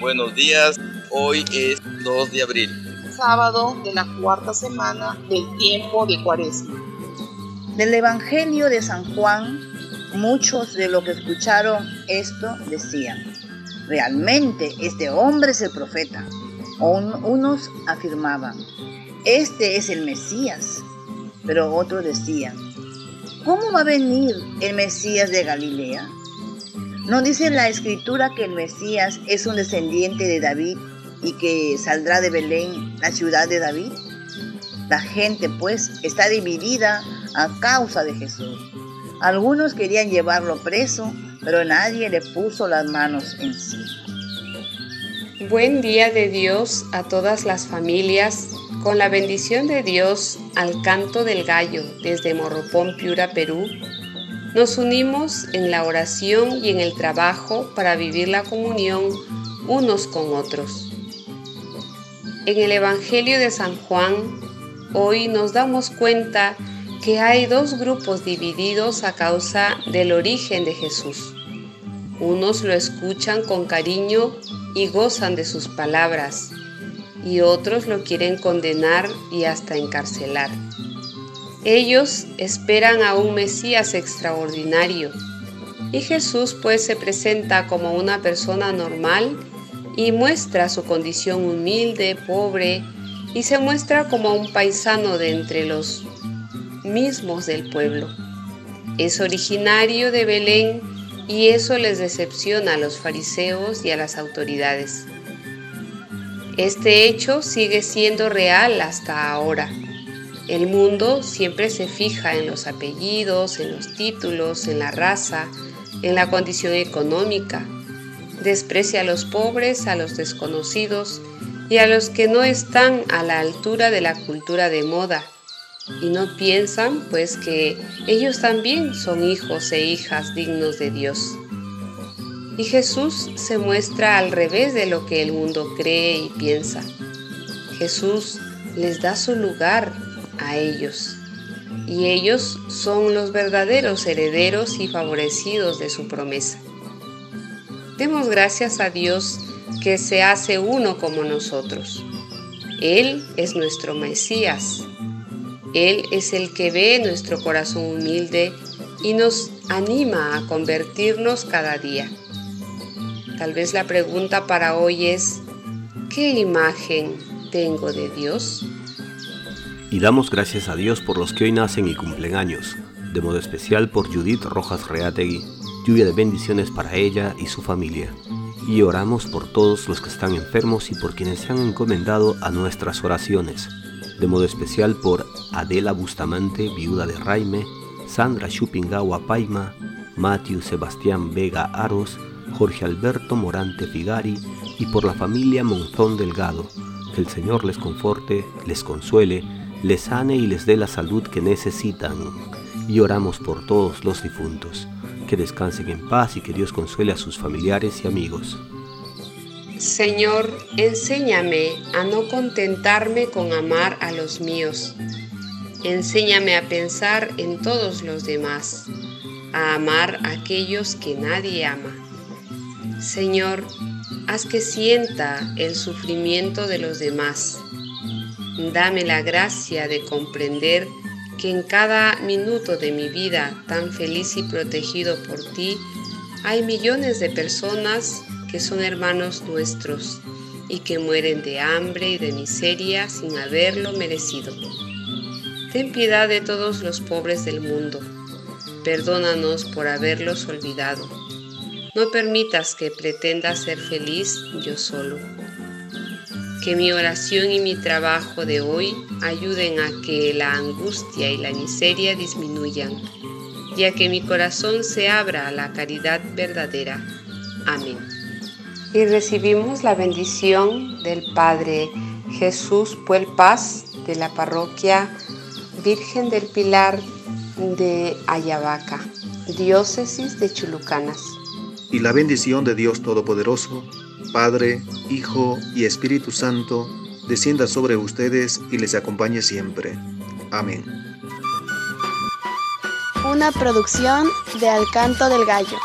Buenos días, hoy es 2 de abril. Sábado de la cuarta semana del tiempo de Cuaresma. Del Evangelio de San Juan, muchos de los que escucharon esto decían, realmente este hombre es el profeta. Unos afirmaban, este es el Mesías. Pero otros decían, ¿cómo va a venir el Mesías de Galilea? ¿No dice la escritura que el Mesías es un descendiente de David y que saldrá de Belén, la ciudad de David? La gente pues está dividida a causa de Jesús. Algunos querían llevarlo preso, pero nadie le puso las manos encima. Buen día de Dios a todas las familias, con la bendición de Dios al canto del gallo desde Morropón, Piura, Perú nos unimos en la oración y en el trabajo para vivir la comunión unos con otros. En el Evangelio de San Juan, hoy nos damos cuenta que hay dos grupos divididos a causa del origen de Jesús. Unos lo escuchan con cariño y gozan de sus palabras, y otros lo quieren condenar y hasta encarcelar. Ellos esperan a un Mesías extraordinario y Jesús pues se presenta como una persona normal y muestra su condición humilde, pobre y se muestra como un paisano de entre los mismos del pueblo. Es originario de Belén y eso les decepciona a los fariseos y a las autoridades. Este hecho sigue siendo real hasta ahora. El mundo siempre se fija en los apellidos, en los títulos, en la raza, en la condición económica. Desprecia a los pobres, a los desconocidos y a los que no están a la altura de la cultura de moda. Y no piensan pues que ellos también son hijos e hijas dignos de Dios. Y Jesús se muestra al revés de lo que el mundo cree y piensa. Jesús les da su lugar a ellos, y ellos son los verdaderos herederos y favorecidos de su promesa. Demos gracias a Dios que se hace uno como nosotros. Él es nuestro Mesías. Él es el que ve nuestro corazón humilde y nos anima a convertirnos cada día. Tal vez la pregunta para hoy es, ¿qué imagen tengo de Dios? Y damos gracias a Dios por los que hoy nacen y cumplen años, de modo especial por Judith Rojas Reategui, lluvia de bendiciones para ella y su familia. Y oramos por todos los que están enfermos y por quienes se han encomendado a nuestras oraciones, de modo especial por Adela Bustamante, viuda de Raime, Sandra Chupingawa Paima, Matthew Sebastián Vega Aros, Jorge Alberto Morante Figari y por la familia Monzón Delgado. Que el Señor les conforte, les consuele, les sane y les dé la salud que necesitan. Y oramos por todos los difuntos, que descansen en paz y que Dios consuele a sus familiares y amigos. Señor, enséñame a no contentarme con amar a los míos. Enséñame a pensar en todos los demás, a amar a aquellos que nadie ama. Señor, haz que sienta el sufrimiento de los demás Dame la gracia de comprender que en cada minuto de mi vida tan feliz y protegido por ti, hay millones de personas que son hermanos nuestros y que mueren de hambre y de miseria sin haberlo merecido. Ten piedad de todos los pobres del mundo. Perdónanos por haberlos olvidado. No permitas que pretenda ser feliz yo solo. Que mi oración y mi trabajo de hoy ayuden a que la angustia y la miseria disminuyan y a que mi corazón se abra a la caridad verdadera. Amén. Y recibimos la bendición del Padre Jesús Puel Paz de la parroquia Virgen del Pilar de Ayabaca, diócesis de Chulucanas. Y la bendición de Dios Todopoderoso, Padre, Hijo y Espíritu Santo, descienda sobre ustedes y les acompañe siempre. Amén. Una producción de Alcanto del Gallo.